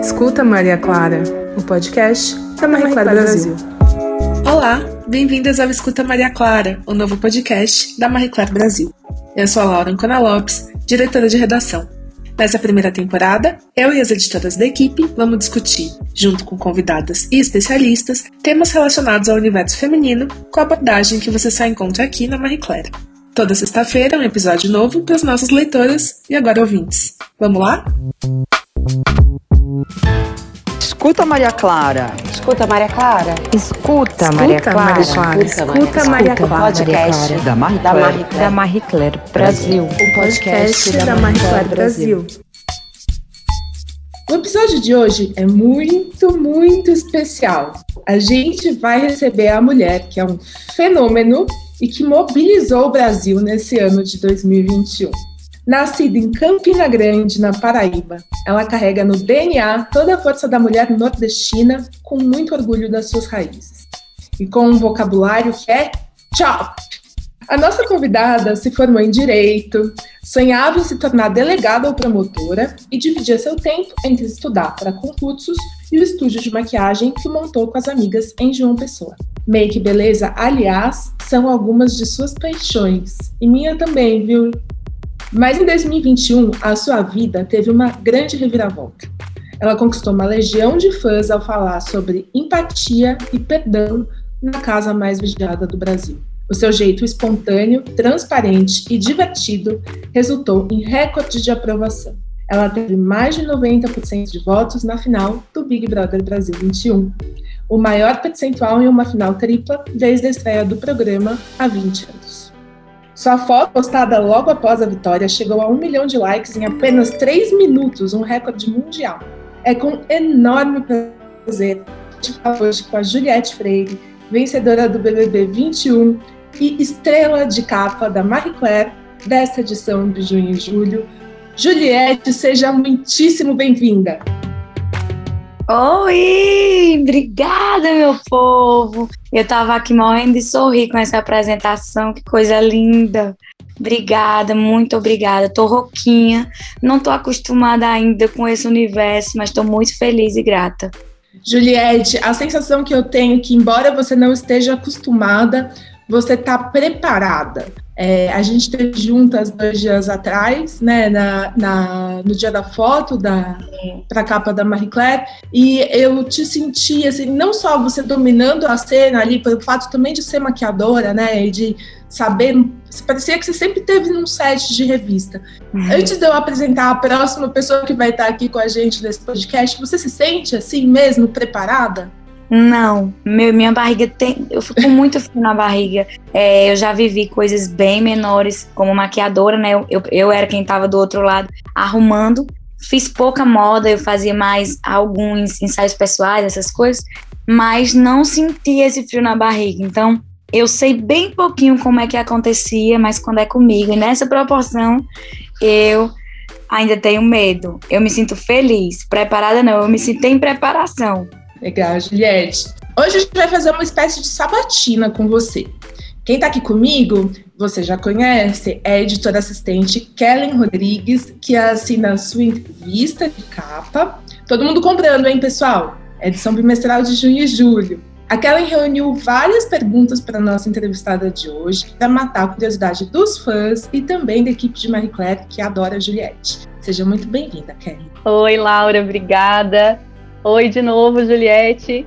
Escuta Maria Clara, o podcast da Maria Clara Brasil. Olá, bem-vindas ao Escuta Maria Clara, o novo podcast da Marie Claire Brasil. Eu sou a Laura Ancona Lopes, diretora de redação. Nessa primeira temporada, eu e as editoras da equipe vamos discutir, junto com convidadas e especialistas, temas relacionados ao universo feminino com a abordagem que você só encontra aqui na Marie Claire. Toda sexta-feira um episódio novo para as nossas leitoras e agora ouvintes. Vamos lá? Escuta Maria Clara. Escuta Maria Clara. Escuta Maria Clara. Escuta Maria Clara. Podcast Da Marie Da Claire Brasil. O podcast da Marie Claire Brasil. O episódio de hoje é muito, muito especial. A gente vai receber a mulher que é um fenômeno e que mobilizou o Brasil nesse ano de 2021. Nascida em Campina Grande, na Paraíba, ela carrega no DNA toda a força da mulher nordestina com muito orgulho das suas raízes. E com um vocabulário que é chop. A nossa convidada se formou em Direito, sonhava em se tornar delegada ou promotora e dividia seu tempo entre estudar para concursos e o estúdio de maquiagem que montou com as amigas em João Pessoa. Make e beleza, aliás, são algumas de suas paixões. E minha também, viu? Mas em 2021, a sua vida teve uma grande reviravolta. Ela conquistou uma legião de fãs ao falar sobre empatia e perdão na casa mais vigiada do Brasil. O seu jeito espontâneo, transparente e divertido resultou em recorde de aprovação. Ela teve mais de 90% de votos na final do Big Brother Brasil 21, o maior percentual em uma final tripla desde a estreia do programa há 20 anos. Sua foto postada logo após a vitória chegou a um milhão de likes em apenas 3 minutos, um recorde mundial. É com enorme prazer que hoje com a Juliette Freire, vencedora do BBB 21 e estrela de capa da Marie Claire desta edição de junho e julho. Juliette, seja muitíssimo bem-vinda. Oi! Obrigada, meu povo! Eu tava aqui morrendo de sorrir com essa apresentação, que coisa linda! Obrigada, muito obrigada. Tô rouquinha, não tô acostumada ainda com esse universo, mas tô muito feliz e grata. Juliette, a sensação que eu tenho é que, embora você não esteja acostumada, você está preparada. É, a gente esteve juntas dois dias atrás, né, na, na no dia da foto da para a capa da Marie Claire, e eu te senti assim, não só você dominando a cena ali, pelo fato também de ser maquiadora, né, e de saber, parecia que você sempre teve num set de revista. Uhum. Antes de eu apresentar a próxima pessoa que vai estar aqui com a gente nesse podcast, você se sente assim mesmo preparada? Não, meu, minha barriga tem. Eu fico com muito frio na barriga. É, eu já vivi coisas bem menores como maquiadora, né? Eu, eu, eu era quem estava do outro lado arrumando. Fiz pouca moda, eu fazia mais alguns ensaios pessoais, essas coisas, mas não senti esse frio na barriga. Então, eu sei bem pouquinho como é que acontecia, mas quando é comigo, e nessa proporção, eu ainda tenho medo. Eu me sinto feliz. Preparada não, eu me sinto em preparação. Legal, Juliette. Hoje a gente vai fazer uma espécie de sabatina com você. Quem está aqui comigo, você já conhece, é a editora assistente Kellen Rodrigues, que assina a sua entrevista de capa. Todo mundo comprando, hein, pessoal? Edição bimestral de junho e julho. A Kellen reuniu várias perguntas para a nossa entrevistada de hoje, para matar a curiosidade dos fãs e também da equipe de Marie Claire, que adora a Juliette. Seja muito bem-vinda, Kellen. Oi, Laura, obrigada. Oi de novo, Juliette.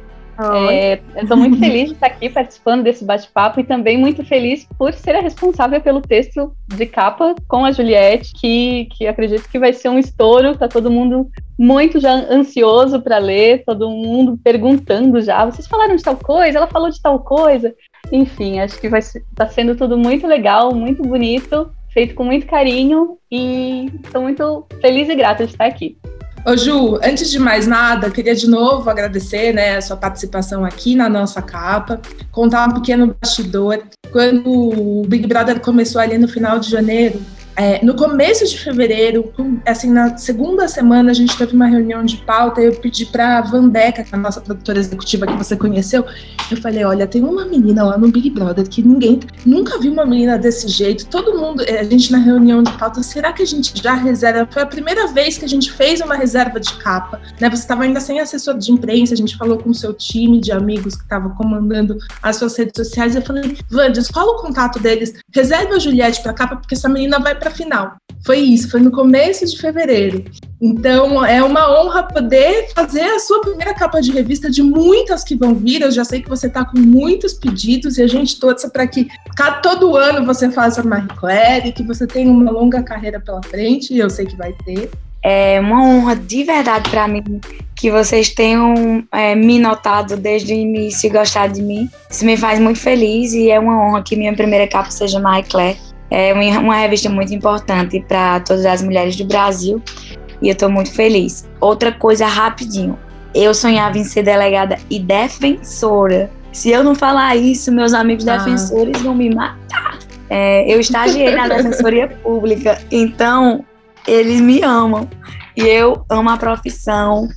É, eu estou muito feliz de estar aqui participando desse bate-papo e também muito feliz por ser a responsável pelo texto de capa com a Juliette, que, que acredito que vai ser um estouro. Tá todo mundo muito já ansioso para ler, todo mundo perguntando já. Vocês falaram de tal coisa? Ela falou de tal coisa. Enfim, acho que vai tá sendo tudo muito legal, muito bonito, feito com muito carinho e estou muito feliz e grata de estar aqui. Ô Ju, antes de mais nada, queria de novo agradecer né, a sua participação aqui na nossa capa, contar um pequeno bastidor. Quando o Big Brother começou ali no final de janeiro, É, no começo de fevereiro, assim, na segunda semana, a gente teve uma reunião de pauta e eu pedi para a Vandeca, que é a nossa produtora executiva que você conheceu, eu falei, olha, tem uma menina lá no Big Brother que ninguém, nunca viu uma menina desse jeito, todo mundo, é, a gente na reunião de pauta, será que a gente já reserva? Foi a primeira vez que a gente fez uma reserva de capa, né? Você estava ainda sem assessor de imprensa, a gente falou com o seu time de amigos que estava comandando as suas redes sociais, eu falei, Vandes, qual o contato deles? Reserva a Juliette para capa, porque essa menina vai para final. Foi isso, foi no começo de fevereiro. Então é uma honra poder fazer a sua primeira capa de revista de muitas que vão vir. Eu já sei que você está com muitos pedidos e a gente torce para que todo ano você faça Marie Claire, que você tenha uma longa carreira pela frente, e eu sei que vai ter. É uma honra de verdade para mim que vocês tenham é, me notado desde o início e gostado de mim. Isso me faz muito feliz e é uma honra que minha primeira capa seja Marie Claire é uma revista muito importante para todas as mulheres do Brasil e eu estou muito feliz. Outra coisa rapidinho, eu sonhava em ser delegada e defensora. Se eu não falar isso, meus amigos ah. defensores vão me matar. É, eu estagiei na Defensoria Pública, então eles me amam. E eu amo a profissão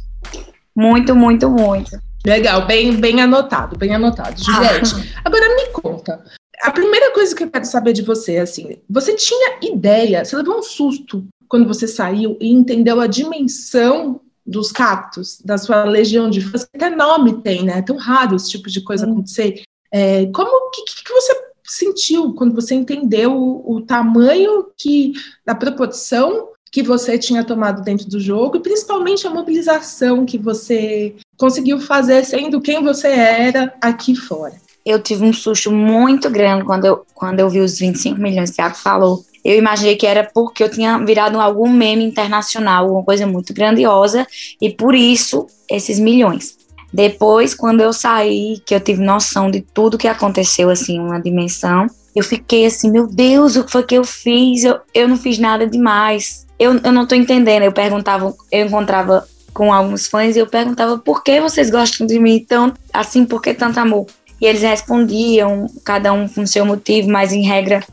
muito, muito, muito. Legal, bem, bem anotado, bem anotado. Juliette, ah. agora me conta, a primeira coisa que eu quero saber de você é assim: você tinha ideia, você levou um susto quando você saiu e entendeu a dimensão dos cactos, da sua legião de fãs, até nome tem, né? É tão raro esse tipo de coisa hum. acontecer. É, como que, que você sentiu quando você entendeu o, o tamanho que da proporção que você tinha tomado dentro do jogo e principalmente a mobilização que você conseguiu fazer sendo quem você era aqui fora? Eu tive um susto muito grande quando eu, quando eu vi os 25 milhões que Thiago falou. Eu imaginei que era porque eu tinha virado algum meme internacional, alguma coisa muito grandiosa, e por isso esses milhões. Depois, quando eu saí, que eu tive noção de tudo que aconteceu, assim, uma dimensão, eu fiquei assim, meu Deus, o que foi que eu fiz? Eu, eu não fiz nada demais. Eu, eu não tô entendendo. Eu perguntava, eu encontrava com alguns fãs e eu perguntava por que vocês gostam de mim tão assim, por que tanto amor? E eles respondiam, cada um com seu motivo, mas em regra,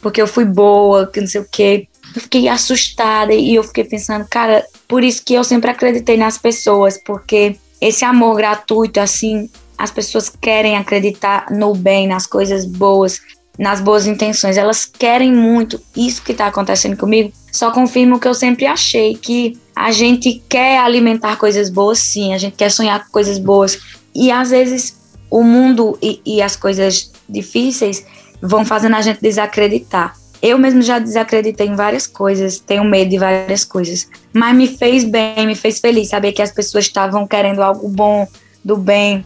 porque eu fui boa, que não sei o quê. Eu fiquei assustada e eu fiquei pensando, cara, por isso que eu sempre acreditei nas pessoas, porque esse amor gratuito, assim, as pessoas querem acreditar no bem, nas coisas boas, nas boas intenções. Elas querem muito. Isso que está acontecendo comigo só confirma o que eu sempre achei, que a gente quer alimentar coisas boas, sim, a gente quer sonhar com coisas boas. E às vezes o mundo e, e as coisas difíceis vão fazendo a gente desacreditar. Eu mesmo já desacreditei em várias coisas, tenho medo de várias coisas, mas me fez bem, me fez feliz saber que as pessoas estavam querendo algo bom, do bem.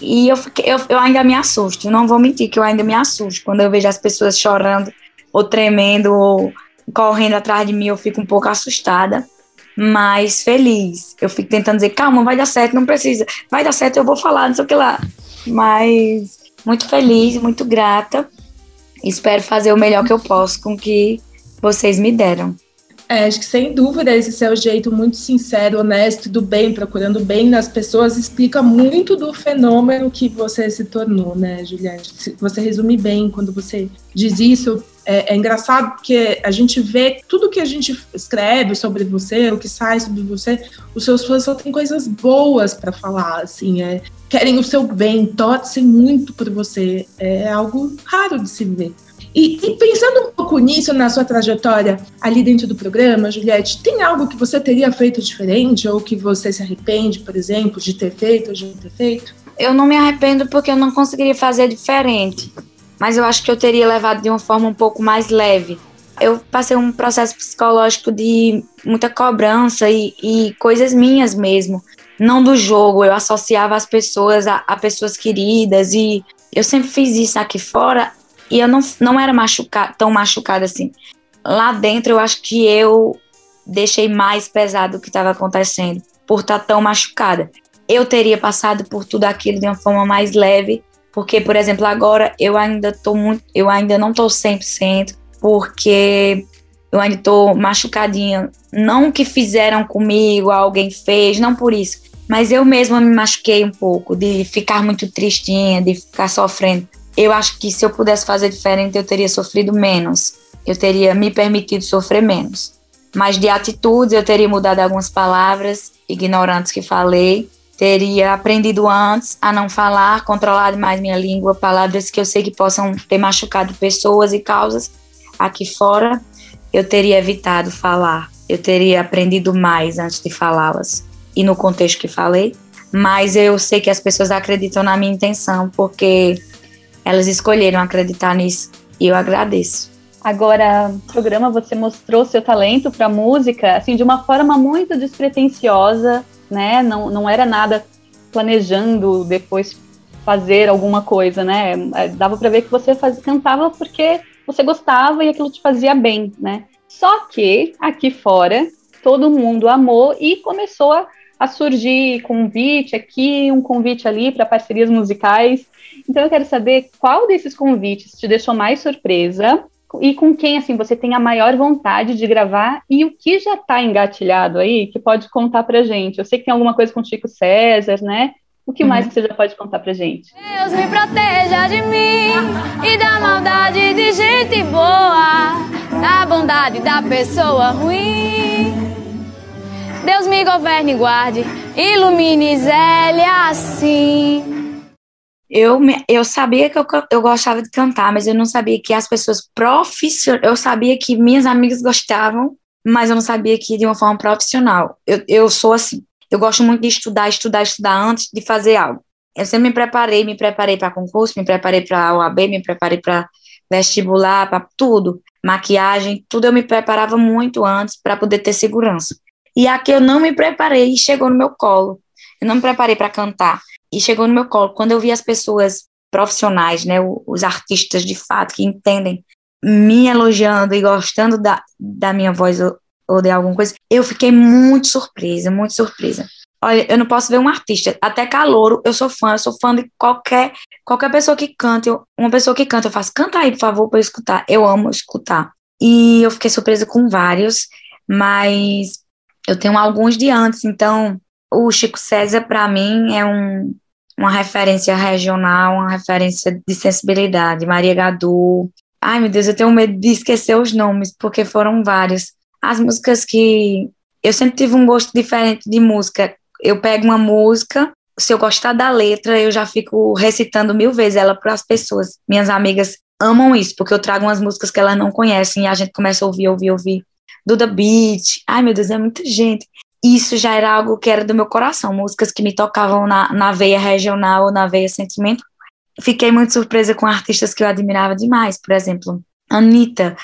E eu, fiquei, eu, eu ainda me assusto, não vou mentir que eu ainda me assusto quando eu vejo as pessoas chorando, ou tremendo, ou correndo atrás de mim, eu fico um pouco assustada mas feliz. Eu fico tentando dizer, calma, vai dar certo, não precisa. Vai dar certo, eu vou falar, não sei o que lá. Mas muito feliz, muito grata. Espero fazer o melhor que eu posso com o que vocês me deram. É, acho que sem dúvida esse seu jeito muito sincero, honesto, do bem, procurando bem nas pessoas, explica muito do fenômeno que você se tornou, né, Juliette? Você resume bem quando você diz isso. É, é engraçado porque a gente vê tudo que a gente escreve sobre você, o que sai sobre você, os seus fãs só têm coisas boas para falar, assim, é, querem o seu bem, torcem muito por você. É algo raro de se ver. E, e, pensando um pouco nisso, na sua trajetória ali dentro do programa, Juliette, tem algo que você teria feito diferente ou que você se arrepende, por exemplo, de ter feito ou de não ter feito? Eu não me arrependo porque eu não conseguiria fazer diferente, mas eu acho que eu teria levado de uma forma um pouco mais leve. Eu passei um processo psicológico de muita cobrança e, e coisas minhas mesmo, não do jogo. Eu associava as pessoas a, a pessoas queridas e eu sempre fiz isso aqui fora e eu não, não era machuca, tão machucada assim. Lá dentro, eu acho que eu deixei mais pesado o que estava acontecendo, por estar tá tão machucada. Eu teria passado por tudo aquilo de uma forma mais leve, porque, por exemplo, agora eu ainda tô muito, eu ainda não tô 100%, porque eu ainda tô machucadinha. Não que fizeram comigo, alguém fez, não por isso, mas eu mesma me machuquei um pouco, de ficar muito tristinha, de ficar sofrendo. Eu acho que se eu pudesse fazer diferente, eu teria sofrido menos. eu teria me permitido sofrer menos. Mas de atitudes, eu teria mudado algumas palavras ignorantes que falei, teria aprendido antes a não falar, controlado mais minha língua, palavras que eu sei que possam ter machucado pessoas e causas aqui fora, eu teria evitado falar, eu teria aprendido mais antes de falá-las e no contexto que falei, mas eu sei que as pessoas acreditam na minha intenção porque elas escolheram acreditar nisso e eu agradeço. Agora, no programa você mostrou seu talento para música, assim, de uma forma muito despretensiosa, né? Não, não era nada planejando depois fazer alguma coisa, né? É, dava para ver que você faz, cantava porque você gostava e aquilo te fazia bem, né? Só que aqui fora todo mundo amou e começou a, a surgir convite aqui, um convite ali para parcerias musicais. Então eu quero saber qual desses convites te deixou mais surpresa e com quem assim você tem a maior vontade de gravar e o que já está engatilhado aí que pode contar pra gente. Eu sei que tem alguma coisa com Chico César, né? O que uhum. mais que você já pode contar pra gente? Deus me proteja de mim e da maldade de gente boa, da bondade da pessoa ruim. Deus me governe e guarde, ilumine Zélia assim. Eu, eu sabia que eu, eu gostava de cantar, mas eu não sabia que as pessoas profissionais. Eu sabia que minhas amigas gostavam, mas eu não sabia que de uma forma profissional. Eu, eu sou assim. Eu gosto muito de estudar, estudar, estudar antes de fazer algo. Eu sempre me preparei, me preparei para concurso, me preparei para OAB, me preparei para vestibular, para tudo, maquiagem, tudo eu me preparava muito antes para poder ter segurança. E aqui eu não me preparei e chegou no meu colo. Eu não me preparei para cantar e chegou no meu colo. Quando eu vi as pessoas profissionais, né, os artistas de fato que entendem, me elogiando e gostando da, da minha voz ou, ou de alguma coisa, eu fiquei muito surpresa, muito surpresa. Olha, eu não posso ver um artista, até calouro, eu sou fã, eu sou fã de qualquer qualquer pessoa que canta, uma pessoa que canta, eu faço, canta aí, por favor, para eu escutar. Eu amo escutar. E eu fiquei surpresa com vários, mas eu tenho alguns de antes, então o Chico César, para mim, é um, uma referência regional, uma referência de sensibilidade. Maria Gadu. Ai, meu Deus, eu tenho medo de esquecer os nomes, porque foram vários. As músicas que. Eu sempre tive um gosto diferente de música. Eu pego uma música, se eu gostar da letra, eu já fico recitando mil vezes ela para as pessoas. Minhas amigas amam isso, porque eu trago umas músicas que elas não conhecem e a gente começa a ouvir, ouvir, ouvir. Duda Beat. Ai, meu Deus, é muita gente. Isso já era algo que era do meu coração, músicas que me tocavam na, na veia regional ou na veia sentimento. Fiquei muito surpresa com artistas que eu admirava demais, por exemplo, Anitta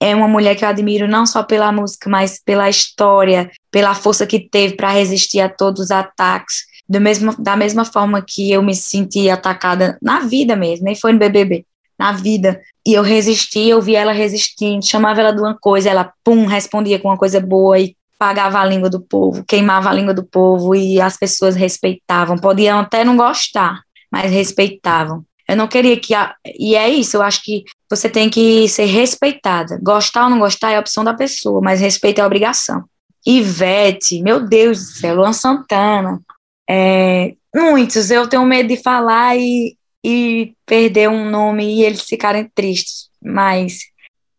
é uma mulher que eu admiro não só pela música, mas pela história, pela força que teve para resistir a todos os ataques, do mesmo, da mesma forma que eu me senti atacada na vida mesmo, nem foi no BBB, na vida. E eu resisti, eu vi ela resistindo, chamava ela de uma coisa, ela, pum, respondia com uma coisa boa e pagava a língua do povo, queimava a língua do povo e as pessoas respeitavam. Podiam até não gostar, mas respeitavam. Eu não queria que. A... E é isso, eu acho que você tem que ser respeitada. Gostar ou não gostar é a opção da pessoa, mas respeito é a obrigação. Ivete, meu Deus do céu, Luan Santana. É... muitos, eu tenho medo de falar e, e perder um nome e eles ficarem tristes. Mas,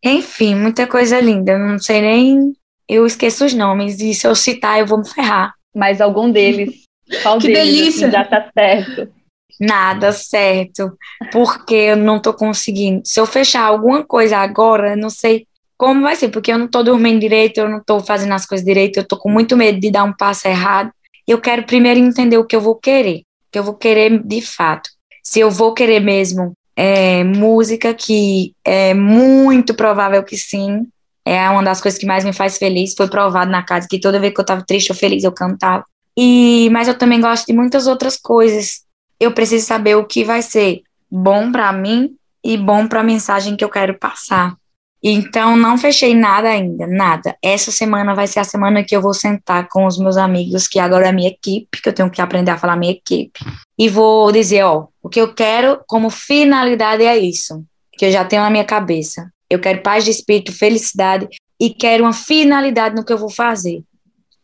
enfim, muita coisa linda. Não sei nem eu esqueço os nomes e se eu citar eu vou me ferrar. Mas algum deles, qual que deles assim, delícia. Assim, já tá certo? Nada certo, porque eu não tô conseguindo. Se eu fechar alguma coisa agora, eu não sei como vai ser, porque eu não tô dormindo direito, eu não tô fazendo as coisas direito, eu tô com muito medo de dar um passo errado. Eu quero primeiro entender o que eu vou querer, o que eu vou querer de fato. Se eu vou querer mesmo é, música, que é muito provável que sim, é uma das coisas que mais me faz feliz. Foi provado na casa que toda vez que eu estava triste ou feliz eu cantava. E mas eu também gosto de muitas outras coisas. Eu preciso saber o que vai ser bom para mim e bom para a mensagem que eu quero passar. Então não fechei nada ainda, nada. Essa semana vai ser a semana que eu vou sentar com os meus amigos, que agora é a minha equipe, que eu tenho que aprender a falar minha equipe, e vou dizer, ó, o que eu quero como finalidade é isso, que eu já tenho na minha cabeça. Eu quero paz de espírito, felicidade e quero uma finalidade no que eu vou fazer.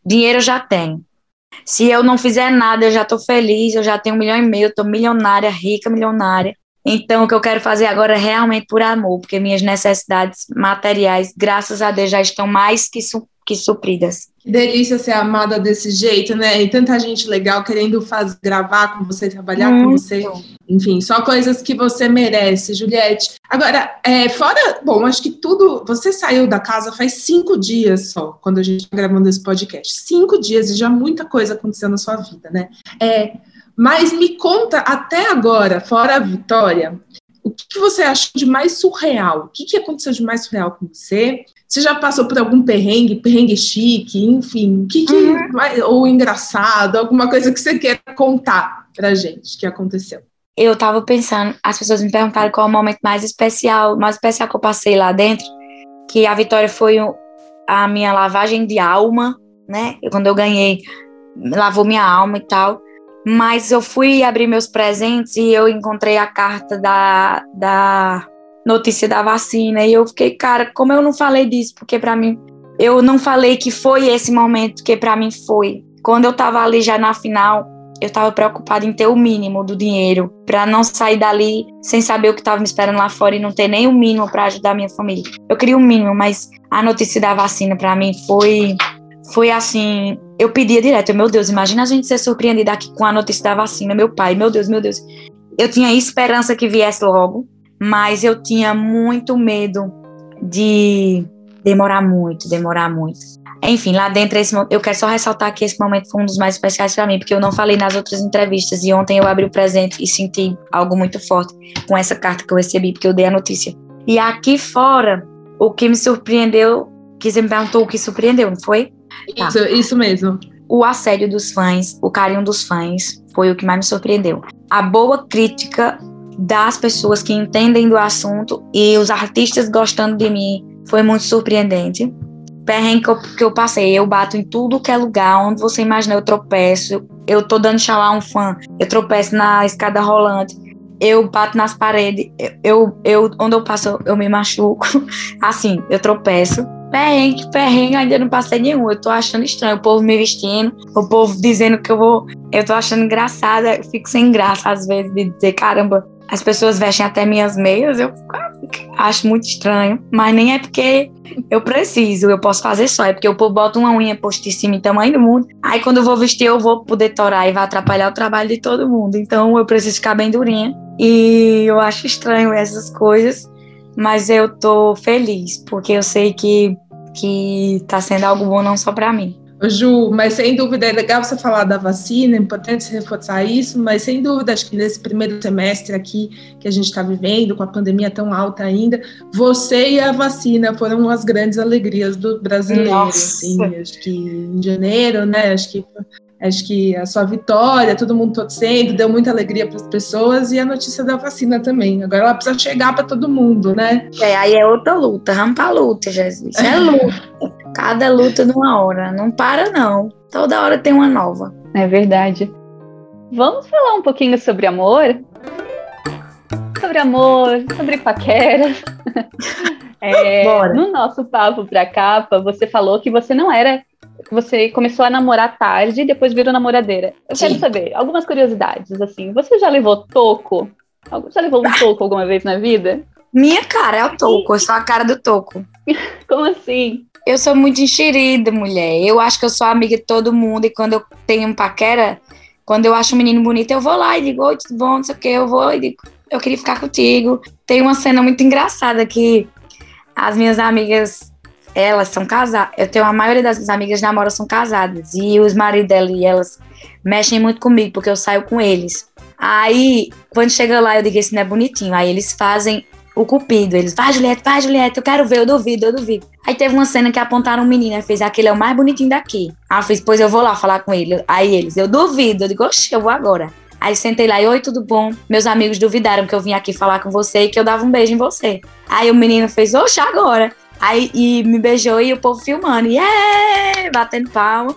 Dinheiro eu já tenho. Se eu não fizer nada, eu já estou feliz, eu já tenho um milhão e meio, estou milionária, rica, milionária. Então, o que eu quero fazer agora é realmente por amor, porque minhas necessidades materiais, graças a Deus, já estão mais que, su que supridas. Que delícia ser amada desse jeito, né? E tanta gente legal querendo fazer, gravar com você, trabalhar Muito. com você. Enfim, só coisas que você merece, Juliette. Agora, é, fora, bom, acho que tudo. Você saiu da casa faz cinco dias só, quando a gente está gravando esse podcast. Cinco dias e já muita coisa aconteceu na sua vida, né? É, mas me conta até agora, fora a vitória, o que, você achou de mais surreal? O que, que aconteceu de mais surreal com você? Você já passou por algum perrengue, perrengue chique, enfim, o que, que uhum. ou engraçado, alguma coisa que você queira contar pra gente que aconteceu? Eu tava pensando, as pessoas me perguntaram qual é o momento mais especial, mais especial que eu passei lá dentro, que a vitória foi a minha lavagem de alma, né? Quando eu ganhei, lavou minha alma e tal. Mas eu fui abrir meus presentes e eu encontrei a carta da, da notícia da vacina. E eu fiquei, cara, como eu não falei disso? Porque para mim, eu não falei que foi esse momento que para mim foi. Quando eu tava ali já na final, eu tava preocupada em ter o mínimo do dinheiro para não sair dali sem saber o que tava me esperando lá fora e não ter nem o mínimo para ajudar minha família. Eu queria o mínimo, mas a notícia da vacina para mim foi foi assim, eu pedia direto, meu Deus, imagina a gente ser surpreendida aqui com a notícia da vacina, meu pai, meu Deus, meu Deus. Eu tinha esperança que viesse logo, mas eu tinha muito medo de demorar muito, demorar muito. Enfim, lá dentro, esse, eu quero só ressaltar que esse momento foi um dos mais especiais para mim, porque eu não falei nas outras entrevistas e ontem eu abri o presente e senti algo muito forte com essa carta que eu recebi, porque eu dei a notícia. E aqui fora, o que me surpreendeu, que você me perguntou o que surpreendeu, não foi? Tá. Isso, isso mesmo. O assédio dos fãs, o carinho dos fãs, foi o que mais me surpreendeu. A boa crítica das pessoas que entendem do assunto e os artistas gostando de mim foi muito surpreendente. Perrengue que eu, que eu passei, eu bato em tudo que é lugar, onde você imagina, eu tropeço, eu tô dando xalá a um fã, eu tropeço na escada rolante, eu bato nas paredes, eu, eu, onde eu passo, eu me machuco, assim, eu tropeço. Perrengue, perrengue, ainda não passei nenhum. Eu tô achando estranho o povo me vestindo, o povo dizendo que eu vou. Eu tô achando engraçada, eu fico sem graça às vezes de dizer, caramba, as pessoas vestem até minhas meias, eu acho muito estranho. Mas nem é porque eu preciso, eu posso fazer só, é porque o povo bota uma unha postíssima em tamanho do mundo. Aí quando eu vou vestir, eu vou poder torar e vai atrapalhar o trabalho de todo mundo. Então eu preciso ficar bem durinha. E eu acho estranho essas coisas, mas eu tô feliz, porque eu sei que que está sendo algo bom não só para mim. Ju, mas sem dúvida é legal você falar da vacina, é importante reforçar isso, mas sem dúvida acho que nesse primeiro semestre aqui que a gente está vivendo, com a pandemia tão alta ainda, você e a vacina foram as grandes alegrias do brasileiro. Assim, acho que em janeiro, né? Acho que Acho que a sua vitória, todo mundo torcendo, deu muita alegria para as pessoas e a notícia da vacina também. Agora ela precisa chegar para todo mundo, né? É, aí é outra luta, rampa luta, Jesus. É luta. Cada luta numa hora. Não para, não. Toda hora tem uma nova. É verdade. Vamos falar um pouquinho sobre amor? Sobre amor, sobre paqueras. É, no nosso papo para capa, você falou que você não era você começou a namorar tarde e depois virou namoradeira. Eu Sim. quero saber algumas curiosidades, assim. Você já levou toco? Já levou um toco alguma vez na vida? Minha cara é o toco, eu sou a cara do toco. Como assim? Eu sou muito enxerida, mulher. Eu acho que eu sou amiga de todo mundo e quando eu tenho um paquera, quando eu acho um menino bonito, eu vou lá e digo, oi, tudo bom, não sei o que, eu vou e digo, eu queria ficar contigo. Tem uma cena muito engraçada que as minhas amigas elas são casadas. Eu tenho a maioria das minhas amigas namoram são casadas. E os maridos dela e elas mexem muito comigo, porque eu saio com eles. Aí, quando chega lá, eu digo, esse não é bonitinho. Aí eles fazem o cupido. Eles, vai, Juliette, vai, Juliette, eu quero ver, eu duvido, eu duvido. Aí teve uma cena que apontaram um menino, fez, aquele é o mais bonitinho daqui. Aí eu fiz, pois eu vou lá falar com ele. Aí eles, eu duvido, eu digo, oxe, eu vou agora. Aí sentei lá e, oi, tudo bom? Meus amigos duvidaram que eu vim aqui falar com você e que eu dava um beijo em você. Aí o menino fez, oxe, agora. Aí e me beijou e o povo filmando, yeah! batendo palma.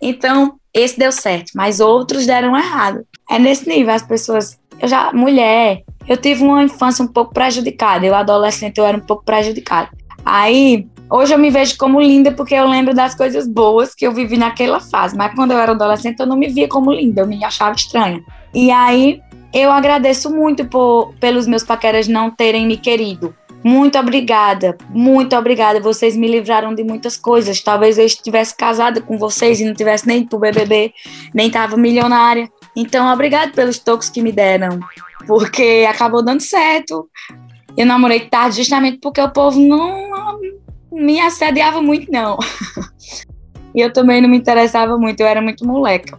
Então, esse deu certo, mas outros deram errado. É nesse nível, as pessoas. Eu já, mulher, eu tive uma infância um pouco prejudicada. Eu, adolescente, eu era um pouco prejudicada. Aí, Hoje eu me vejo como linda porque eu lembro das coisas boas que eu vivi naquela fase. Mas quando eu era adolescente, eu não me via como linda, eu me achava estranha. E aí eu agradeço muito por, pelos meus paqueras não terem me querido. Muito obrigada, muito obrigada. Vocês me livraram de muitas coisas. Talvez eu estivesse casada com vocês e não tivesse nem pro BBB, nem tava milionária. Então, obrigado pelos toques que me deram, porque acabou dando certo. Eu namorei tarde justamente porque o povo não, não me assediava muito, não. e eu também não me interessava muito, eu era muito moleca.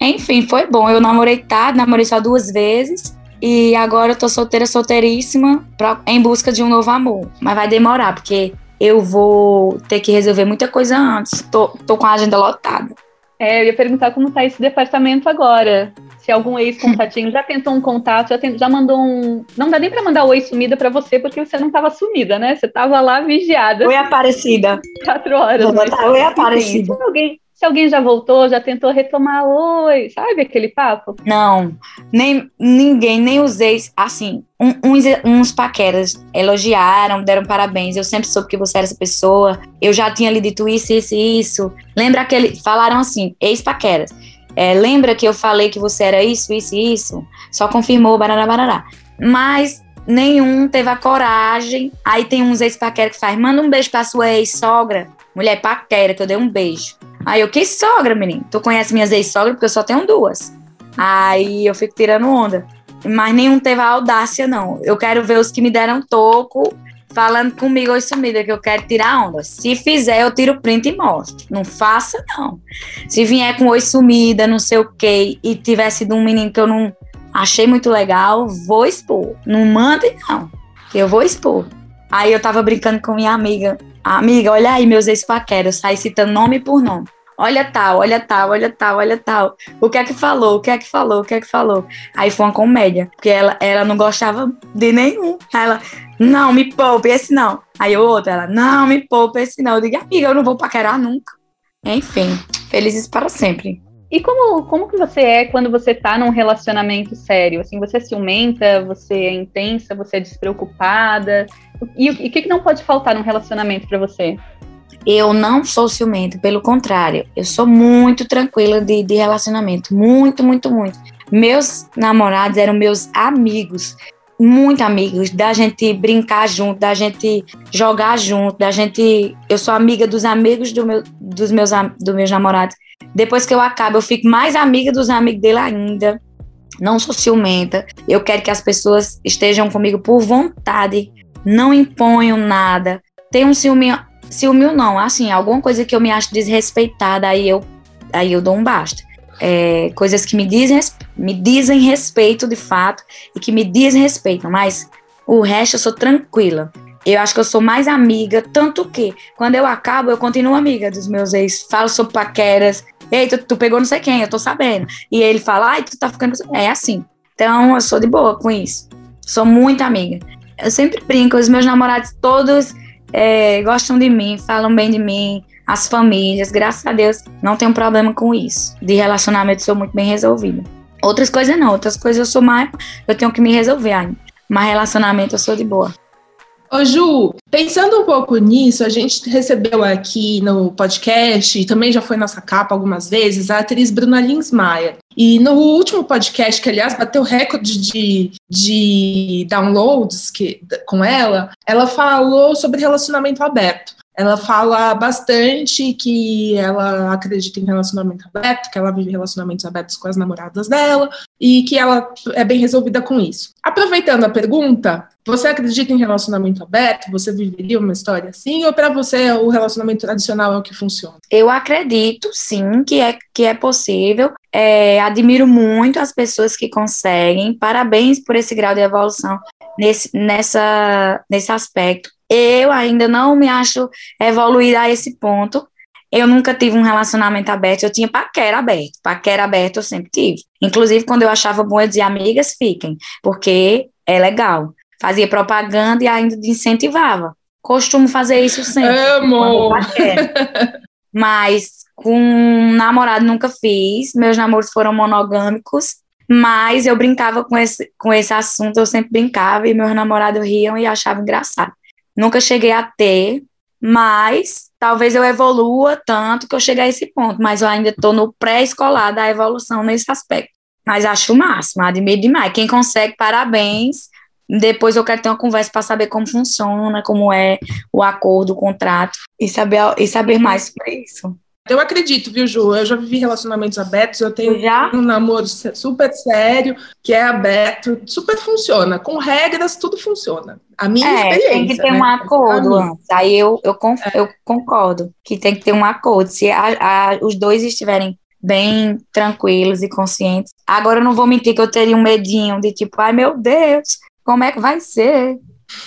Enfim, foi bom. Eu namorei tarde, namorei só duas vezes. E agora eu tô solteira, solteiríssima, pra, em busca de um novo amor. Mas vai demorar, porque eu vou ter que resolver muita coisa antes. Tô, tô com a agenda lotada. É, eu ia perguntar como tá esse departamento agora. Se algum ex-contatinho já tentou um contato, já, já mandou um. Não dá nem para mandar oi sumida para você, porque você não estava sumida, né? Você estava lá vigiada. Oi, Aparecida. Quatro horas. Oi, Aparecida. Se alguém, se alguém já voltou, já tentou retomar oi, sabe aquele papo? Não, nem ninguém, nem os ex, assim, um, uns, uns paqueras elogiaram, deram parabéns. Eu sempre soube que você era essa pessoa. Eu já tinha lhe dito isso, isso e isso. Lembra aquele. Falaram assim, ex-paqueras. É, lembra que eu falei que você era isso, isso e isso? Só confirmou, barará, barará. Mas nenhum teve a coragem. Aí tem uns ex-paquera que faz, manda um beijo pra sua ex-sogra. Mulher paquera, que eu dei um beijo. Aí eu, que sogra, menino? Tu conhece minhas ex-sogras? Porque eu só tenho duas. Aí eu fico tirando onda. Mas nenhum teve a audácia, não. Eu quero ver os que me deram toco falando comigo oi sumida, que eu quero tirar onda. Se fizer, eu tiro print e mostro. Não faça, não. Se vier com oi sumida, não sei o quê, e tiver sido um menino que eu não achei muito legal, vou expor. Não mande, não. Eu vou expor. Aí eu tava brincando com minha amiga. Amiga, olha aí meus ex-paqueros. Sai citando nome por nome olha tal, olha tal, olha tal, olha tal. O que é que falou? O que é que falou? O que é que falou? Aí foi uma comédia, porque ela, ela não gostava de nenhum. Aí ela, não, me poupe, esse não. Aí o outro, ela, não, me poupe, esse não. Eu digo, amiga, eu não vou paquerar nunca. Enfim, felizes para sempre. E como, como que você é quando você tá num relacionamento sério? Assim, você é ciumenta, você é intensa, você é despreocupada? E o que, que não pode faltar num relacionamento para você? Eu não sou ciumenta, pelo contrário, eu sou muito tranquila de, de relacionamento, muito, muito, muito. Meus namorados eram meus amigos, muito amigos, da gente brincar junto, da gente jogar junto, da gente. Eu sou amiga dos amigos do meu, dos, meus, dos meus namorados. Depois que eu acabo, eu fico mais amiga dos amigos dele ainda. Não sou ciumenta. Eu quero que as pessoas estejam comigo por vontade. Não imponho nada. Tenho um ciúme Ciúme não, assim, alguma coisa que eu me acho desrespeitada, aí eu, aí eu dou um basta. É, coisas que me dizem, me dizem respeito de fato e que me desrespeitam, mas o resto eu sou tranquila. Eu acho que eu sou mais amiga, tanto que quando eu acabo, eu continuo amiga dos meus ex, falo sobre paqueras. Ei, tu, tu pegou não sei quem, eu tô sabendo. E ele fala, ai, tu tá ficando. É assim. Então eu sou de boa com isso. Sou muito amiga. Eu sempre brinco, os meus namorados todos é, gostam de mim, falam bem de mim, as famílias, graças a Deus, não tenho problema com isso. De relacionamento sou muito bem resolvida. Outras coisas não, outras coisas eu sou mais, eu tenho que me resolver ainda. Mas relacionamento eu sou de boa. Ô Ju, pensando um pouco nisso, a gente recebeu aqui no podcast, e também já foi nossa capa algumas vezes, a atriz Bruna Linsmaier. E no último podcast, que aliás bateu recorde de, de downloads que, com ela, ela falou sobre relacionamento aberto. Ela fala bastante que ela acredita em relacionamento aberto, que ela vive relacionamentos abertos com as namoradas dela e que ela é bem resolvida com isso. Aproveitando a pergunta, você acredita em relacionamento aberto? Você viveria uma história assim? Ou para você o relacionamento tradicional é o que funciona? Eu acredito, sim, que é, que é possível. É, admiro muito as pessoas que conseguem. Parabéns por esse grau de evolução nesse, nessa, nesse aspecto. Eu ainda não me acho evoluída a esse ponto. Eu nunca tive um relacionamento aberto, eu tinha paquera aberto. Paquera aberto eu sempre tive. Inclusive, quando eu achava bom, eu dizia, amigas, fiquem, porque é legal. Fazia propaganda e ainda incentivava. Costumo fazer isso sempre. Amo! Mas com um namorado nunca fiz. Meus namoros foram monogâmicos. Mas eu brincava com esse, com esse assunto, eu sempre brincava e meus namorados riam e achavam engraçado. Nunca cheguei a ter, mas talvez eu evolua tanto que eu chegue a esse ponto, mas eu ainda estou no pré-escolar da evolução nesse aspecto. Mas acho o máximo, admiro demais. Quem consegue, parabéns. Depois eu quero ter uma conversa para saber como funciona, como é o acordo, o contrato, e saber, e saber mais sobre isso. Eu acredito, viu, Ju? Eu já vivi relacionamentos abertos, eu tenho já? um namoro super sério, que é aberto, super funciona. Com regras, tudo funciona. A minha é, experiência. Tem que ter né? um acordo antes. Aí eu, eu, é. eu concordo que tem que ter um acordo. Se a, a, os dois estiverem bem tranquilos e conscientes. Agora eu não vou mentir que eu teria um medinho de tipo, ai meu Deus, como é que vai ser?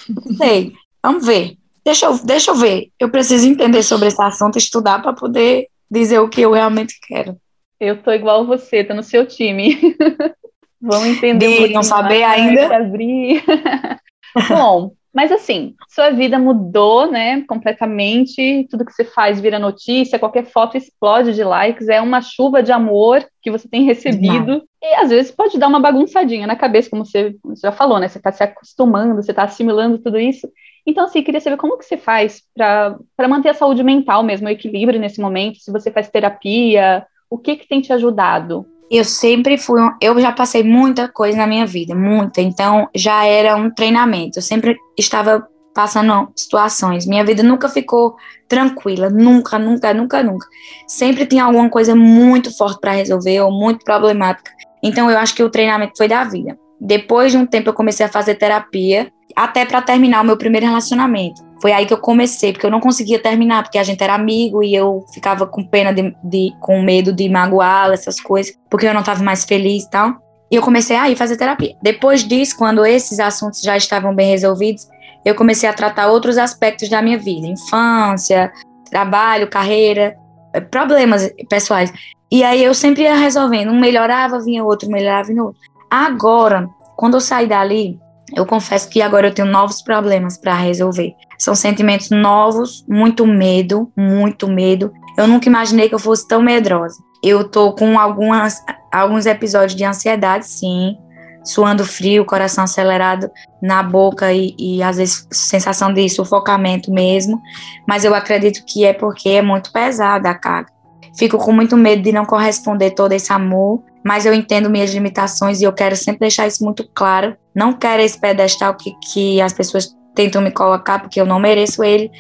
Não sei. Vamos ver. Deixa eu, deixa eu ver. Eu preciso entender sobre esse assunto, estudar para poder dizer o que eu realmente quero. Eu tô igual você, tô no seu time. Vamos entender. De não saber ainda. Abrir. Bom, mas assim, sua vida mudou, né, completamente. Tudo que você faz vira notícia, qualquer foto explode de likes, é uma chuva de amor que você tem recebido. Não. E às vezes pode dar uma bagunçadinha na cabeça, como você já falou, né? Você está se acostumando, você está assimilando tudo isso. Então, assim, queria saber como que você faz para manter a saúde mental mesmo, o equilíbrio nesse momento, se você faz terapia, o que que tem te ajudado? Eu sempre fui, eu já passei muita coisa na minha vida, muita, então já era um treinamento. Eu sempre estava passando situações. Minha vida nunca ficou tranquila, nunca, nunca, nunca, nunca. Sempre tinha alguma coisa muito forte para resolver ou muito problemática. Então eu acho que o treinamento foi da vida. Depois de um tempo eu comecei a fazer terapia até para terminar o meu primeiro relacionamento. Foi aí que eu comecei, porque eu não conseguia terminar, porque a gente era amigo e eu ficava com pena de, de com medo de magoá-la, essas coisas, porque eu não estava mais feliz e tal. E eu comecei a ir fazer terapia. Depois disso, quando esses assuntos já estavam bem resolvidos, eu comecei a tratar outros aspectos da minha vida, infância, trabalho, carreira, eh, problemas pessoais. E aí eu sempre ia resolvendo, um melhorava, vinha outro, melhorava, vinha outro. Agora, quando eu saí dali, eu confesso que agora eu tenho novos problemas para resolver. São sentimentos novos, muito medo, muito medo. Eu nunca imaginei que eu fosse tão medrosa. Eu tô com algumas, alguns episódios de ansiedade, sim, suando frio, coração acelerado na boca e, e às vezes sensação de sufocamento mesmo. Mas eu acredito que é porque é muito pesada a carga. Fico com muito medo de não corresponder todo esse amor mas eu entendo minhas limitações e eu quero sempre deixar isso muito claro. Não quero esse pedestal que, que as pessoas tentam me colocar, porque eu não mereço ele,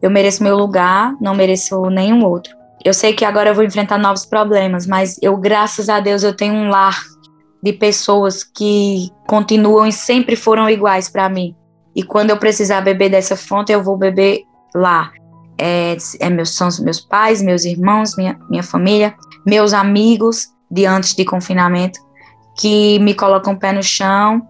eu mereço meu lugar, não mereço nenhum outro. Eu sei que agora eu vou enfrentar novos problemas, mas eu, graças a Deus, eu tenho um lar de pessoas que continuam e sempre foram iguais para mim. E quando eu precisar beber dessa fonte, eu vou beber lá. É, é meus, são meus pais, meus irmãos, minha, minha família, meus amigos, de antes de confinamento, que me colocam o pé no chão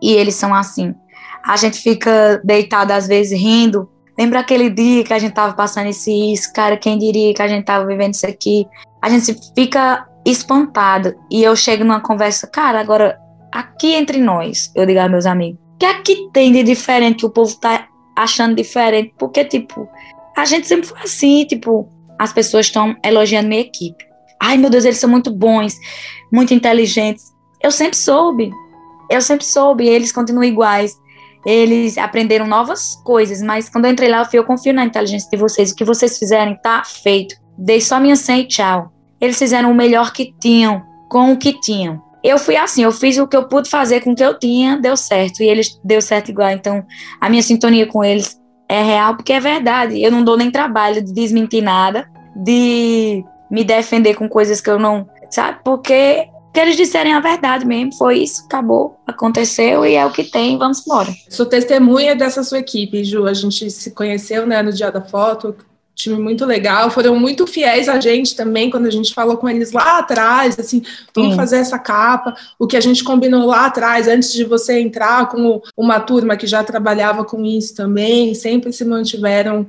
e eles são assim. A gente fica deitado às vezes rindo. Lembra aquele dia que a gente tava passando esse isso, cara, quem diria que a gente tava vivendo isso aqui? A gente fica espantado e eu chego numa conversa, cara, agora aqui entre nós, eu digo aos meus amigos, que que tem de diferente que o povo tá achando diferente? Porque tipo, a gente sempre foi assim, tipo, as pessoas estão elogiando minha equipe ai meu Deus, eles são muito bons, muito inteligentes. Eu sempre soube, eu sempre soube, eles continuam iguais. Eles aprenderam novas coisas, mas quando eu entrei lá, eu, fui, eu confio na inteligência de vocês. O que vocês fizerem tá feito. Dei só minha senha e tchau. Eles fizeram o melhor que tinham, com o que tinham. Eu fui assim, eu fiz o que eu pude fazer com o que eu tinha, deu certo. E eles deu certo igual. Então, a minha sintonia com eles é real, porque é verdade. Eu não dou nem trabalho de desmentir nada, de me defender com coisas que eu não. Sabe? Porque que eles disserem a verdade mesmo. Foi isso, acabou, aconteceu e é o que tem, vamos embora. Sou testemunha dessa sua equipe, Ju. A gente se conheceu né, no dia da foto, time muito legal, foram muito fiéis a gente também, quando a gente falou com eles lá atrás, assim, vamos Sim. fazer essa capa, o que a gente combinou lá atrás, antes de você entrar com uma turma que já trabalhava com isso também, sempre se mantiveram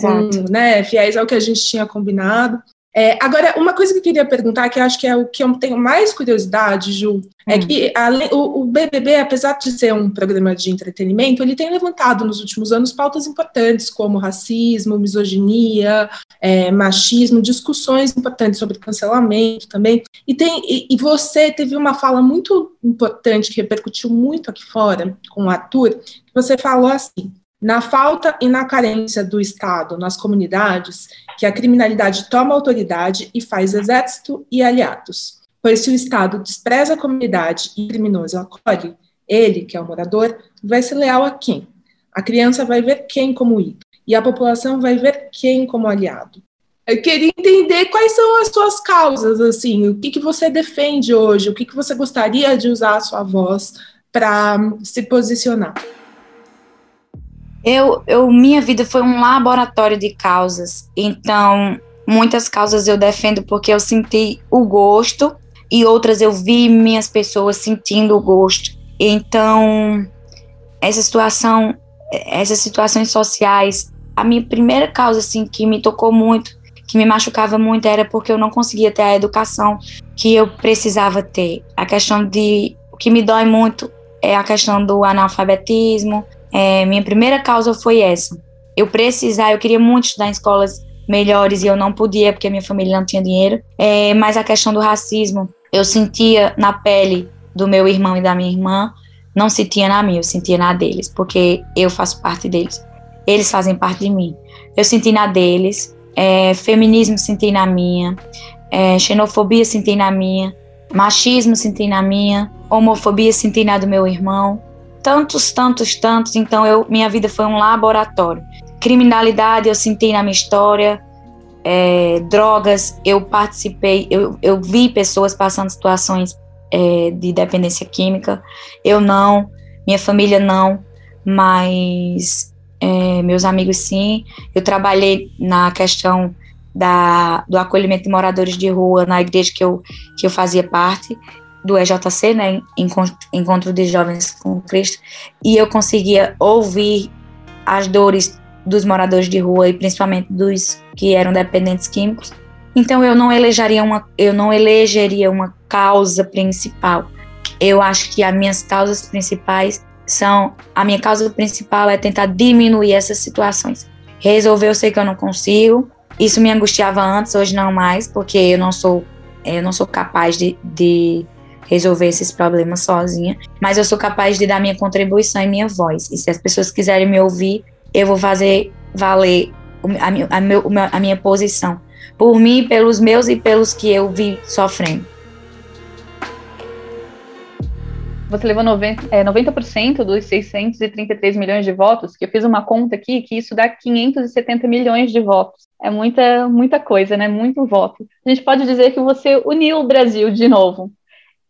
com, né, fiéis ao que a gente tinha combinado. É, agora, uma coisa que eu queria perguntar, que eu acho que é o que eu tenho mais curiosidade, Ju, é hum. que o, o, BBB, apesar de ser um programa de entretenimento, ele tem levantado nos últimos anos pautas importantes, como racismo, misoginia, é, machismo, discussões importantes sobre cancelamento também. E, tem, e, e, você teve uma fala muito importante, que repercutiu muito aqui fora, com o Arthur, que você falou assim, Na falta e na carência do Estado nas comunidades, que a criminalidade toma autoridade e faz exército e aliados. Pois se o Estado despreza a comunidade e o criminoso acolhe, ele, que é o morador, vai ser leal a quem? A criança vai ver quem como ídolo, e a população vai ver quem como aliado. Eu queria entender quais são as suas causas, assim, o que, que você defende hoje, o que, que você gostaria de usar a sua voz para se posicionar. Eu, eu, minha vida foi um laboratório de causas, então muitas causas eu defendo porque eu senti o gosto e outras eu vi minhas pessoas sentindo o gosto. Então, essa situação, essas situações sociais, a minha primeira causa assim que me tocou muito que me machucava muito era porque eu não conseguia ter a educação que eu precisava ter. A questão de. O que me dói muito é a questão do analfabetismo. É, minha primeira causa foi essa. Eu precisar, eu queria muito estudar em escolas melhores e eu não podia porque minha família não tinha dinheiro. É, mas a questão do racismo, eu sentia na pele do meu irmão e da minha irmã, não sentia na minha, eu sentia na deles, porque eu faço parte deles. Eles fazem parte de mim. Eu senti na deles, é, feminismo senti na minha, é, xenofobia senti na minha, machismo senti na minha, homofobia senti na do meu irmão, tantos, tantos, tantos. Então eu, minha vida foi um laboratório. Criminalidade eu senti na minha história, é, drogas eu participei, eu, eu vi pessoas passando situações é, de dependência química. Eu não, minha família não, mas é, meus amigos sim. Eu trabalhei na questão da, do acolhimento de moradores de rua na igreja que eu, que eu fazia parte do EJC, né, Encontro de Jovens com Cristo, e eu conseguia ouvir as dores dos moradores de rua e principalmente dos que eram dependentes químicos. Então eu não elegeria uma eu não elegeria uma causa principal. Eu acho que as minhas causas principais são a minha causa principal é tentar diminuir essas situações. Resolver, eu sei que eu não consigo. Isso me angustiava antes, hoje não mais, porque eu não sou eu não sou capaz de, de resolver esses problemas sozinha, mas eu sou capaz de dar minha contribuição e minha voz. E se as pessoas quiserem me ouvir, eu vou fazer valer a minha, a, meu, a minha posição. Por mim, pelos meus e pelos que eu vi sofrendo. você levou 90%, é, 90 dos 633 milhões de votos, que eu fiz uma conta aqui, que isso dá 570 milhões de votos. É muita, muita coisa, né? Muito voto. A gente pode dizer que você uniu o Brasil de novo.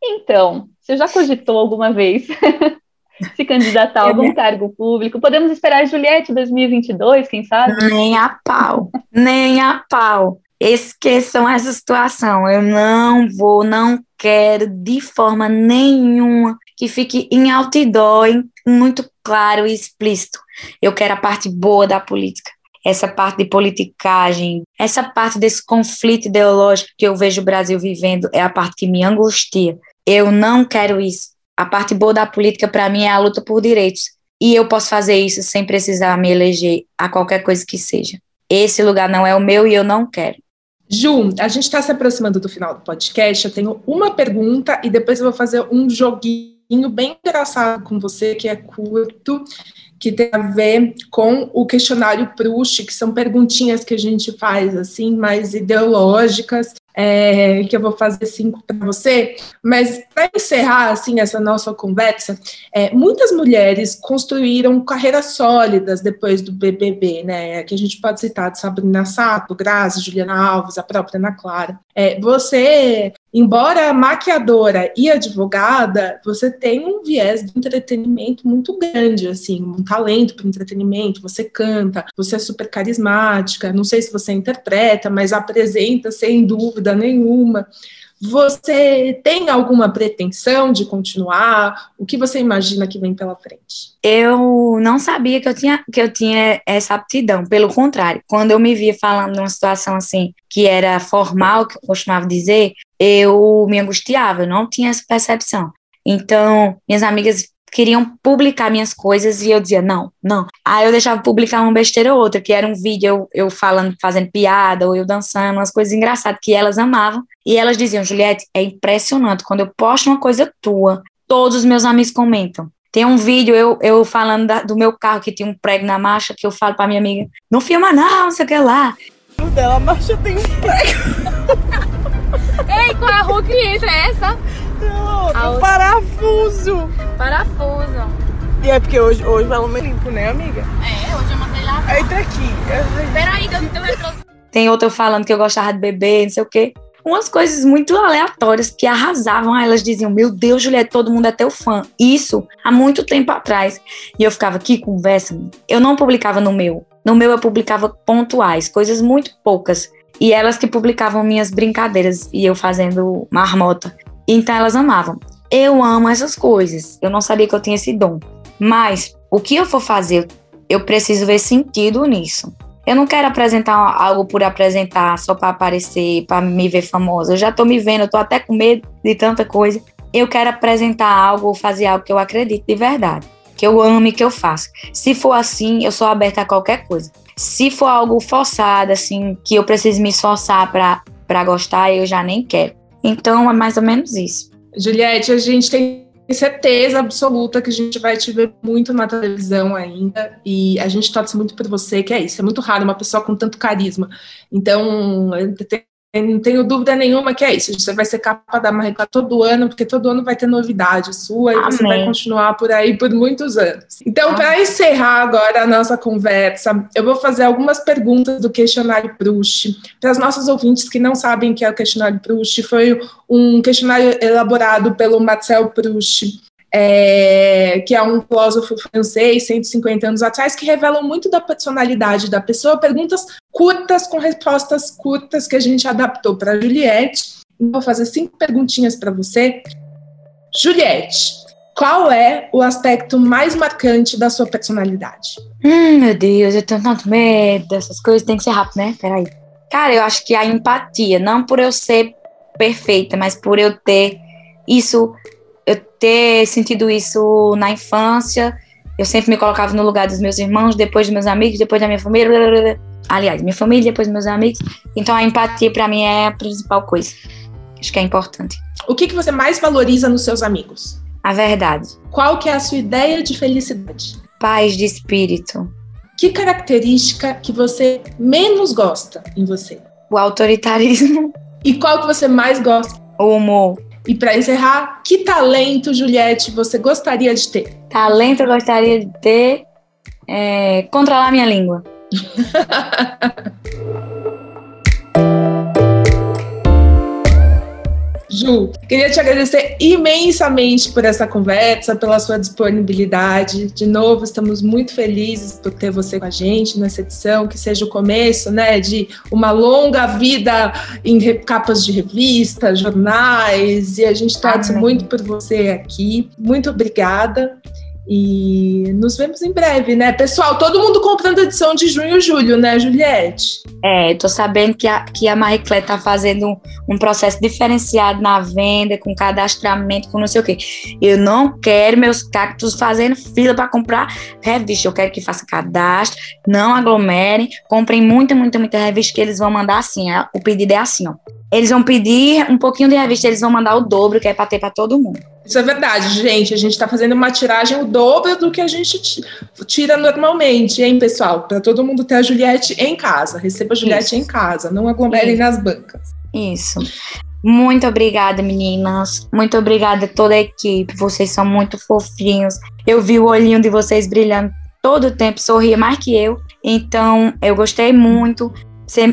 Então, você já cogitou alguma vez se candidatar a algum cargo público? Podemos esperar a Juliette 2022, quem sabe? Nem a pau, nem a pau. Esqueçam essa situação. Eu não vou, não quero de forma nenhuma que fique em outdoor, muito claro e explícito. Eu quero a parte boa da política, essa parte de politicagem, essa parte desse conflito ideológico que eu vejo o Brasil vivendo é a parte que me angustia. Eu não quero isso. A parte boa da política, para mim, é a luta por direitos. E eu posso fazer isso sem precisar me eleger a qualquer coisa que seja. Esse lugar não é o meu e eu não quero. Ju, a gente está se aproximando do final do podcast. Eu tenho uma pergunta e depois eu vou fazer um joguinho bem engraçado com você, que é curto, que tem a ver com o questionário Proust, que são perguntinhas que a gente faz, assim, mais ideológicas, é, que eu vou fazer cinco para você, mas para encerrar assim essa nossa conversa, é, muitas mulheres construíram carreiras sólidas depois do BBB, né? Que a gente pode citar Sabrina Sato, Grazi, Juliana Alves, a própria Ana Clara. É, você, embora maquiadora e advogada, você tem um viés de entretenimento muito grande, assim, um talento para entretenimento. Você canta, você é super carismática. Não sei se você interpreta, mas apresenta sem dúvida dúvida nenhuma. Você tem alguma pretensão de continuar? O que você imagina que vem pela frente? Eu não sabia que eu tinha, que eu tinha essa aptidão, pelo contrário. Quando eu me via falando numa situação assim, que era formal, que eu costumava dizer, eu me angustiava, eu não tinha essa percepção. Então, minhas amigas queriam publicar minhas coisas e eu dizia, não, não. Aí eu deixava publicar uma besteira ou outra, que era um vídeo eu, eu falando, fazendo piada, ou eu dançando, umas coisas engraçadas que elas amavam. E elas diziam, Juliette, é impressionante, quando eu posto uma coisa tua, todos os meus amigos comentam. Tem um vídeo eu, eu falando da, do meu carro que tinha um prego na marcha, que eu falo pra minha amiga, não filma não, não sei o que lá. O dela, a marcha tem um prego. Ei, qual é a rua que entra essa? Um parafuso. Parafuso. E é porque hoje, hoje vai me limpo, né, amiga? É, hoje eu mandei lá. Entra aqui. Peraí, que eu não tenho retrovisor. Tem outra falando que eu gostava de beber, não sei o quê. Umas coisas muito aleatórias que arrasavam. Aí elas diziam, meu Deus, Juliette, todo mundo é teu fã. Isso há muito tempo atrás. E eu ficava, que conversa. Eu não publicava no meu. No meu eu publicava pontuais, coisas muito poucas. E elas que publicavam minhas brincadeiras e eu fazendo marmota. Então elas amavam. Eu amo essas coisas. Eu não sabia que eu tinha esse dom. Mas o que eu for fazer, eu preciso ver sentido nisso. Eu não quero apresentar algo por apresentar, só para aparecer, para me ver famosa. Eu já tô me vendo, eu tô até com medo de tanta coisa. Eu quero apresentar algo fazer algo que eu acredito de verdade, que eu ame, que eu faço. Se for assim, eu sou aberta a qualquer coisa. Se for algo forçado, assim, que eu preciso me esforçar para gostar, eu já nem quero. Então é mais ou menos isso. Juliette, a gente tem certeza absoluta que a gente vai te ver muito na televisão ainda e a gente torce muito por você, que é isso, é muito raro uma pessoa com tanto carisma. Então, eu não tenho dúvida nenhuma que é isso. Você vai ser capa da Maricá todo ano, porque todo ano vai ter novidade sua e você Amém. vai continuar por aí por muitos anos. Então, Amém. para encerrar agora a nossa conversa, eu vou fazer algumas perguntas do questionário Proust. Para os nossos ouvintes que não sabem o que é o questionário Proust, foi um questionário elaborado pelo Marcel Proust, é, que é um filósofo francês, 150 anos atrás, que revelam muito da personalidade da pessoa, perguntas curtas com respostas curtas que a gente adaptou para Juliette. Vou fazer cinco perguntinhas para você. Juliette, qual é o aspecto mais marcante da sua personalidade? Hum, meu Deus, eu tenho tanto medo dessas coisas, tem que ser rápido, né? Peraí. Cara, eu acho que a empatia, não por eu ser perfeita, mas por eu ter isso, eu ter sentido isso na infância. Eu sempre me colocava no lugar dos meus irmãos, depois dos meus amigos, depois da minha família. blá, blá, blá. Aliás, minha família, depois dos meus amigos. Então a empatia pra mim é a principal coisa. Acho que é importante. O que, que você mais valoriza nos seus amigos? A verdade. Qual que é a sua ideia de felicidade? Paz de espírito. Que característica que você menos gosta em você? O autoritarismo. E qual que você mais gosta? O humor. E para encerrar, que talento, Juliette, você gostaria de ter? Talento eu gostaria de ter. é, controlar minha língua. Ju, queria te agradecer imensamente por essa conversa, pela sua disponibilidade. De novo, estamos muito felizes por ter você com a gente nessa edição, que seja o começo, né, de uma longa vida em capas de revista, jornais, e a gente torce muito por você aqui. Muito obrigada. E nos vemos em breve, né? Pessoal, todo mundo comprando edição de junho e julho, né, Juliette? É, eu tô sabendo que a, que a Marie Claire tá fazendo um, um processo diferenciado na venda, com cadastramento, com não sei o quê. Eu não quero meus cactos fazendo fila para comprar revista. Eu quero que faça cadastro, não aglomerem, comprem muita, muita, muita revista que eles vão mandar assim. O pedido é assim, ó. Eles vão pedir um pouquinho de revista, eles vão mandar o dobro, que é pra ter pra todo mundo. Isso é verdade, gente. A gente está fazendo uma tiragem o dobro do que a gente ti- tira normalmente, hein, pessoal? Para todo mundo ter a Juliette em casa. Receba a Juliette Isso. em casa, não aglomerem Isso. nas bancas. Isso. Muito obrigada, meninas. Muito obrigada a toda a equipe. Vocês são muito fofinhos. Eu vi o olhinho de vocês brilhando todo o tempo, sorria mais que eu. Então, eu gostei muito.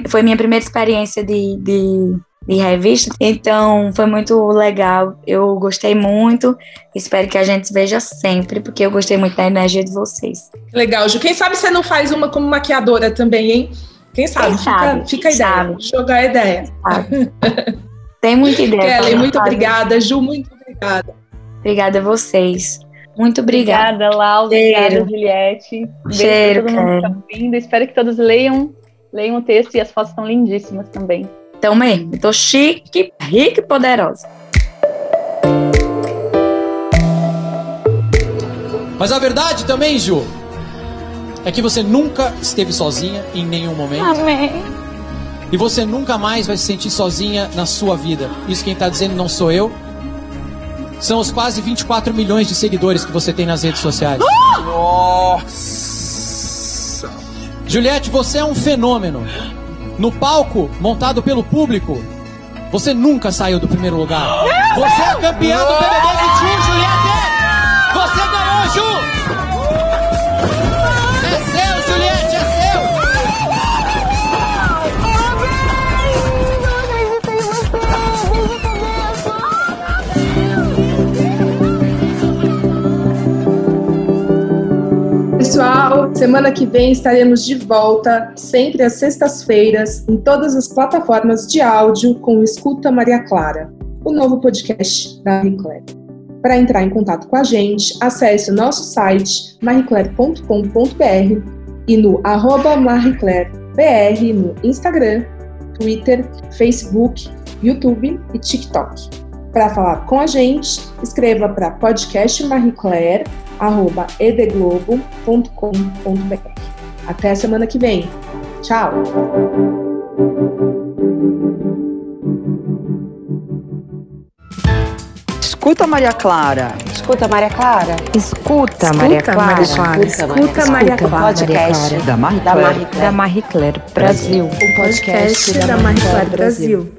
Foi minha primeira experiência de, de, de revista. Então, foi muito legal. Eu gostei muito. Espero que a gente se veja sempre, porque eu gostei muito da energia de vocês. Legal, Ju. Quem sabe você não faz uma como maquiadora também, hein? Quem sabe? Quem fica, sabe? fica a Quem ideia. sabe? Jogar a ideia. Tem muita ideia. Kelly, muito fazer. obrigada. Ju, muito obrigada. Obrigada a vocês. Muito obrigada. Obrigada, Lau. Obrigada. Juliette. Beijo Cheiro, todo mundo que tá. Espero que todos leiam, leiam o texto e as fotos estão lindíssimas também. Então mesmo, tô chique, rica e poderosa. Mas a verdade também, Ju, é que você nunca esteve sozinha em nenhum momento. Amém. E você nunca mais vai se sentir sozinha na sua vida. Isso quem tá dizendo não sou eu. são os quase 24 milhões de seguidores que você tem nas redes sociais. Nossa! Juliette, você é um fenômeno. No palco, montado pelo público, você nunca saiu do primeiro lugar. Você é campeã do BBB 21, Juliette! Você ganhou, Ju! É seu, Juliette, é seu! Pessoal, semana que vem estaremos de volta, sempre às sextas-feiras, em todas as plataformas de áudio com Escuta Maria Clara, o novo podcast da Claire. Para entrar em contato com a gente, acesse o nosso site marieclaire.com.br e no arroba marieclairebr no Instagram, Twitter, Facebook, YouTube e TikTok. Para falar com a gente, escreva para podcastmarieclaire.edeglobo.com.br. Até a semana que vem. Tchau! Escuta, Maria Clara. Escuta, Maria Clara. Escuta, Maria Clara. Escuta, Maria Clara. Podcast Da Marie da Claire. Marie Da Marie Claire Brasil. O podcast da Marie Claire Brasil.